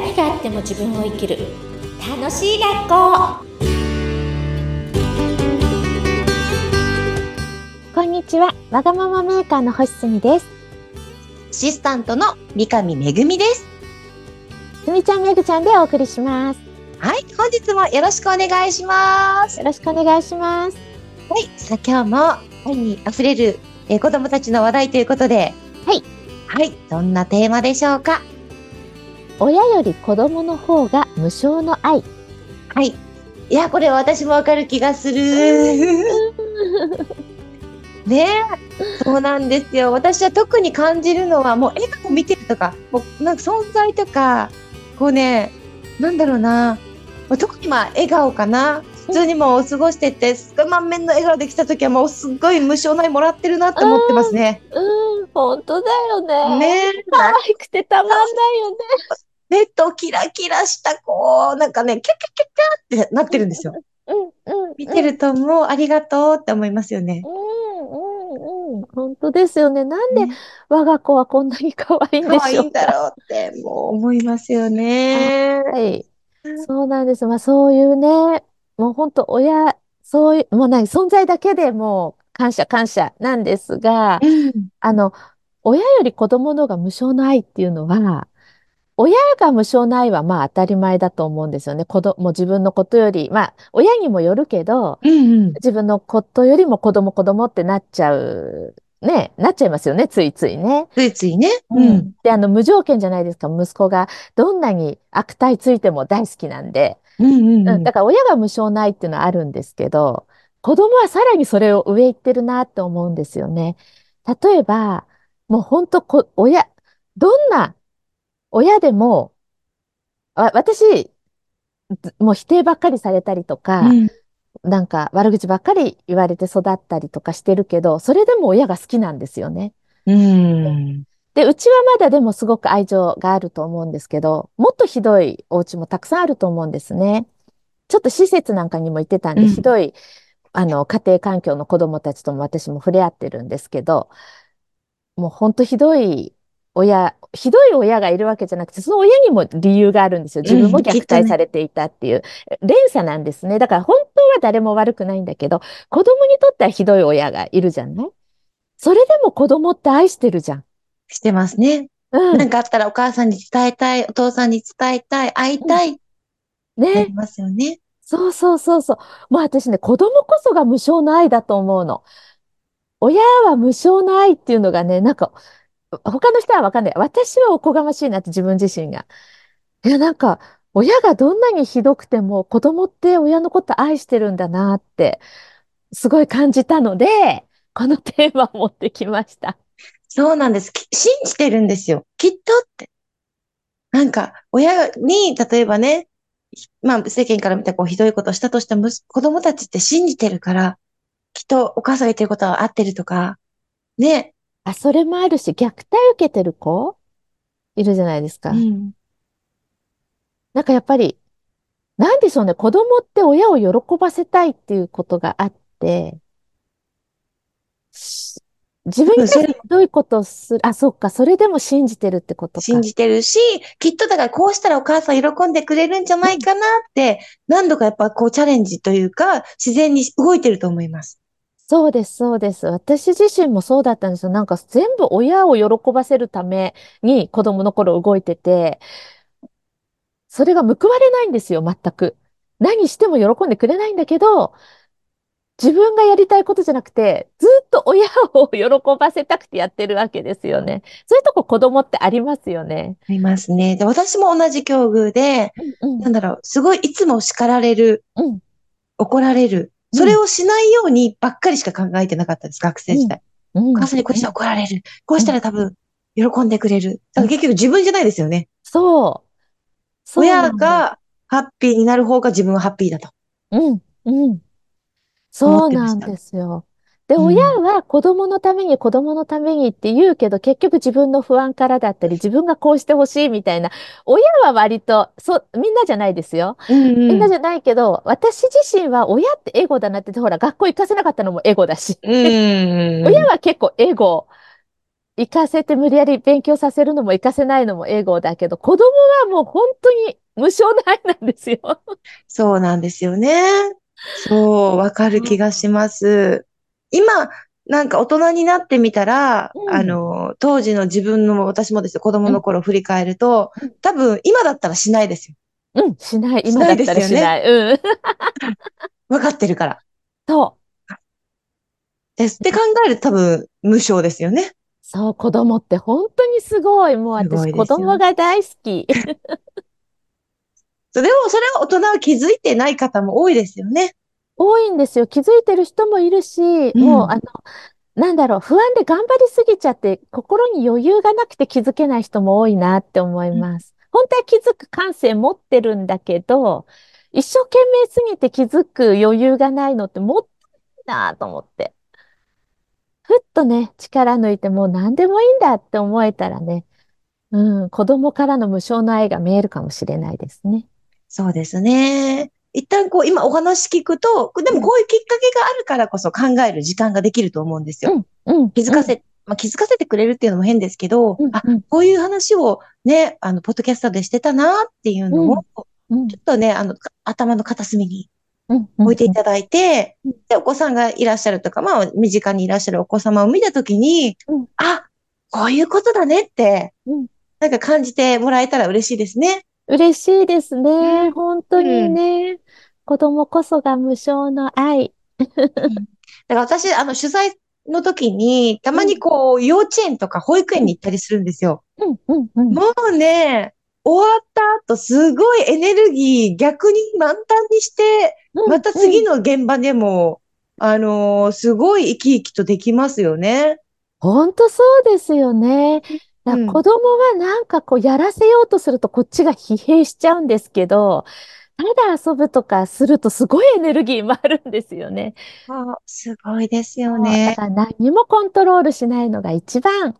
何があっても自分を生きる。楽しい学校。こんにちは。わがままメーカーの星住です。アシスタントの三上めぐみです。すみちゃんめぐちゃんでお送りします。はい、本日もよろしくお願いします。よろしくお願いします。はい、さあ今日も愛に溢れる、えー子供たちの話題ということで、はい。はい、どんなテーマでしょうか？親より子供の方が無償の愛はい。いや、これ私もわかる気がする。ねえ、そうなんですよ。私は特に感じるのは、もう笑顔見てるとか、もうなんか存在とか、こうね、なんだろうな、まあ特にまあ笑顔かな。普通にもう過ごしてて、すごい満面の笑顔できた時はもうすっごい無償の愛もらってるなって思ってますね。うん本当だよねねえ、可愛くてたまんないよね 目とキラキラした、こう、なんかね、キャッキャッキャッキャってなってるんですよ。うんうん見てるともうありがとうって思いますよね。うんうんうん本当ですよねなんでね我が子はこんなに可愛いんで可愛しょうかいんだろうって、もう思いますよね。はい。そうなんです。まあそういうね、もう本当親、そういう、もう何、存在だけでもう感謝感謝なんですが、うん。あの、親より子供の方が無償の愛っていうのは、親が無償の愛はまあ当たり前だと思うんですよね。子供、自分のことより、まあ親にもよるけど、うんうん。自分のことよりも子供子供ってなっちゃう、ね、なっちゃいますよね、ついついね。ついついね。うん。で、あの、無条件じゃないですか。息子がどんなに悪態ついても大好きなんで。うんうんうん。だから親が無償ないっていうのはあるんですけど、子供はさらにそれを上行ってるなって思うんですよね。例えば、もう本当こ、親、どんな親でも、あ、私、ずもう否定ばっかりされたりとか、うんなんか悪口ばっかり言われて育ったりとかしてるけど、それでも親が好きなんですよね。うん。で、うちはまだでもすごく愛情があると思うんですけど、もっとひどいお家もたくさんあると思うんですね。ちょっと施設なんかにも行ってたんで、うんひどい、あの、家庭環境の子供たちとも私も触れ合ってるんですけど、もうほんとひどい親、ひどい親がいるわけじゃなくて、その親にも理由があるんですよ。自分も虐待されていたっていう。連鎖なんですね。だから本当は誰も悪くないんだけど、子供にとってはひどい親がいるじゃない？それでも子供って愛してるじゃん。してますね。うん。なんかあったらお母さんに伝えたい、お父さんに伝えたい、会いたい、なねり。ますよね。そうそうそうそう。もう私ね、子供こそが無償の愛だと思うの。親は無償の愛っていうのがね、なんか、他の人はわかんない。私はおこがましいなって自分自身が。いや、なんか、親がどんなにひどくても子供って親のこと愛してるんだなって、すごい感じたので、このテーマを持ってきました。そうなんです。信じてるんですよ。きっとって。なんか、親に、例えばね、まあ、世間から見たこう、ひどいことをしたとしても、子供たちって信じてるから、きっとお母さんが言ってることは合ってるとか、ね。あ、それもあるし、虐待受けてる子？いるじゃないですか。うん。なんかやっぱり、なんでしょうね、子供って親を喜ばせたいっていうことがあって、し自分にひどいことをする、あ、そっか、それでも信じてるってことか。信じてるし、きっとだからこうしたらお母さん喜んでくれるんじゃないかなって、何度かやっぱこうチャレンジというか、自然に動いてると思います。そうです、そうです。私自身もそうだったんですよ。なんか全部親を喜ばせるために子供の頃動いてて、それが報われないんですよ、全く。何しても喜んでくれないんだけど、自分がやりたいことじゃなくて、ずっと親を喜ばせたくてやってるわけですよね。そういうとこ子供ってありますよね。ありますね。で、私も同じ境遇で、うんなんだろう、すごいいつも叱られる、うん怒られる。それをしないようにばっかりしか考えてなかったです、学生時代。うんお母さんにこうしたら怒られる。こうしたら多分喜んでくれる。だから結局自分じゃないですよね。そう。そうな親がハッピーになる方が自分はハッピーだと。うん、うん。そうなんですよ。で、うん親は子供のために子供のためにって言うけど、結局自分の不安からだったり、自分がこうしてほしいみたいな、親は割と、そう、みんなじゃないですよ。うんうん。みんなじゃないけど、私自身は親ってエゴだなって、ほら、学校行かせなかったのもエゴだし、うん。親は結構エゴ行かせて無理やり勉強させるのも行かせないのも英語だけど、子供はもう本当に無償の愛なんですよ。そうなんですよね。そう、わかる気がします。今、なんか大人になってみたら、うんあの、当時の自分の、私もですよ、子供の頃振り返るとうん、多分今だったらしないですよ。うん、しない。今だったらしない。うん。わかってるから。そう。です。って考えると多分無償ですよね。そう、子供って本当にすごい。もう私、子供が大好き。それを、それを大人は気づいてない方も多いですよね。多いんですよ。気づいてる人もいるし、んもう、あの、なんだろう、不安で頑張りすぎちゃって、心に余裕がなくて気づけない人も多いなって思います。本当は気づく感性持ってるんだけど、一生懸命すぎて気づく余裕がないのってもったいないなと思って。ふっとね、力抜いてもう何でもいいんだって思えたらね、うん、子供からの無償の愛が見えるかもしれないですね。そうですね。一旦こう、今お話聞くと、でもこういうきっかけがあるからこそ考える時間ができると思うんですよ。うん、うん。気づかせ、まあ、気づかせてくれるっていうのも変ですけど、あ、うんうんこういう話をね、あの、ポッドキャストでしてたなっていうのを、うん、ちょっとね、あの、か頭の片隅に置いていただいてうん、で、お子さんがいらっしゃるとか、まあ、身近にいらっしゃるお子様を見たときに、うんあ、こういうことだねってうん、なんか感じてもらえたら嬉しいですね。嬉しいですうね。ん本当にね。子供こそが無償の愛。だから私、あの、取材の時に、たまにこう、幼稚園とか保育園に行ったりするんですよ。うん、うん、うん。もうね、終わった後、すごいエネルギー逆に満タンにして、うんまた次の現場でも、あのーすごい生き生きとできますよね。本当そうですよね。だ子供はなんかこうやらせようとするとこっちが疲弊しちゃうんですけど、ただ遊ぶとかするとすごいエネルギーもあるんですよね。あすごいですよだね。から何もコントロールしないのが一番。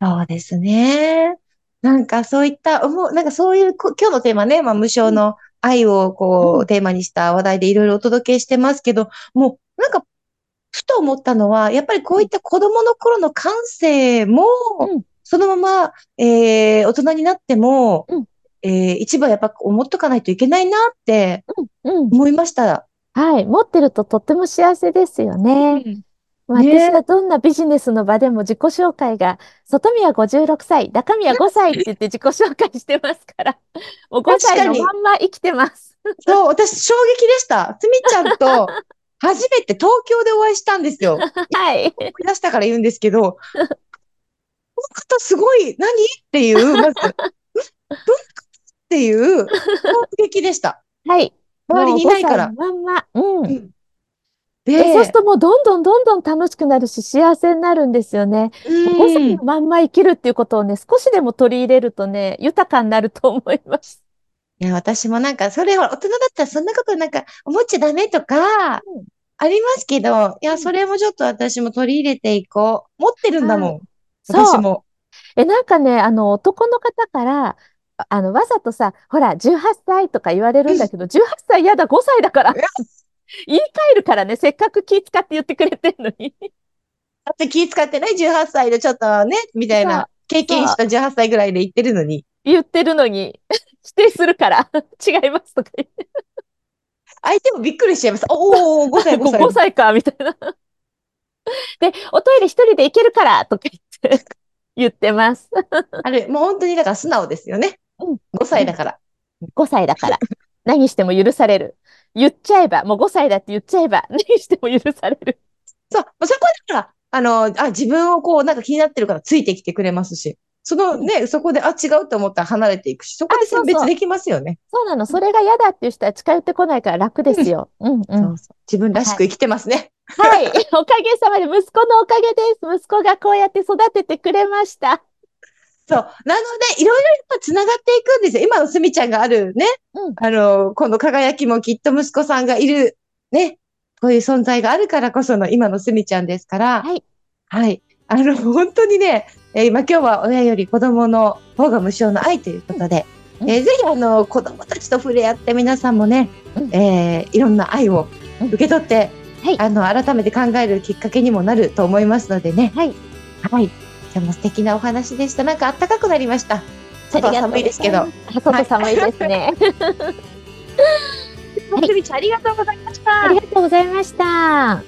そうですね。なんかそういった、思う、なんかそういう、こ今日のテーマね、まあ無償の愛をこうテーマにした話題でいろいろお届けしてますけど、もうなんか、ふと思ったのは、やっぱりこういった子供の頃の感性もうん、そのまま、えー、大人になってもうん、えー、一番やっぱ思っとかないといけないなってうん。思いました。はい。持ってるととっても幸せですよね。まあね私はどんなビジネスの場でも自己紹介が、外見は56歳、中身は5歳って言って自己紹介してますから、もう5歳のまんま生きてます。そう、私衝撃でした。つみちゃんと初めて東京でお会いしたんですよ。はい。思い出したから言うんですけど、この方すごい、何？っていう、まず、ん どんな方っていう、衝撃でした。はい。周りにいないから。もう5歳のまんま。うん。うんで、そうするで、ともうどんどんどんどん楽しくなるし、幸せになるんですよね。う5歳んのまんま生きるっていうことをね、少しでも取り入れるとね、豊かになると思います。いや、私もなんか、それは大人だったらそんなことなんか思っちゃダメとかうん、ありますけど、いや、うんそれもちょっと私も取り入れていこう。持ってるんだもん。そう私も。え、なんかね、あの、男の方から、ああの、わざとさ、ほら、18歳とか言われるんだけど、18歳やだ、5歳だから。言い換えるからね、せっかく気使って言ってくれてんのに。だって気使ってね、18歳でちょっとね、みたいな、経験した18歳ぐらいで言ってるのに。言ってるのに、否定するから、違いますとか言って。相手もびっくりしちゃいます。おー、5歳、5歳。5歳か、みたいな。で、おトイレ一人で行けるから、とか言って、言ってます。あれ、もう本当にだから素直ですよね。うん5歳だから。5歳だから。何しても許される。言っちゃえば、もう5歳だって言っちゃえば、何しても許される。そう、そこだから、あの、あ、自分をこう、なんか気になってるからついてきてくれますし、そのね、そこで、あ、違うと思ったら離れていくし、そこであそうそう選別できますよね。そうなの。それが嫌だっていう人は近寄ってこないから楽ですよ。うんうん。そうそう。自分らしく生きてますね。はい。おかげさまで、息子のおかげです。息子がこうやって育ててくれました。そう。なので、いろいろやっぱ繋がっていくんですよ。今のすみちゃんがあるね、うんあの、この輝きもきっと息子さんがいる、ね、こういう存在があるからこその今のすみちゃんですから、はい。はい。あの、本当にね、えー今今日は親より子供の方が無償の愛ということで、うんえーぜひあの、子供たちと触れ合って皆さんもね、うんえーいろんな愛をうん受け取って、はいあの、改めて考えるきっかけにもなると思いますのでね。はい。はい。ても素敵なお話でした。なんか暖かくなりました。外は寒いですけど。あ外寒いですね。本当にありがとうございました。ありがとうございました。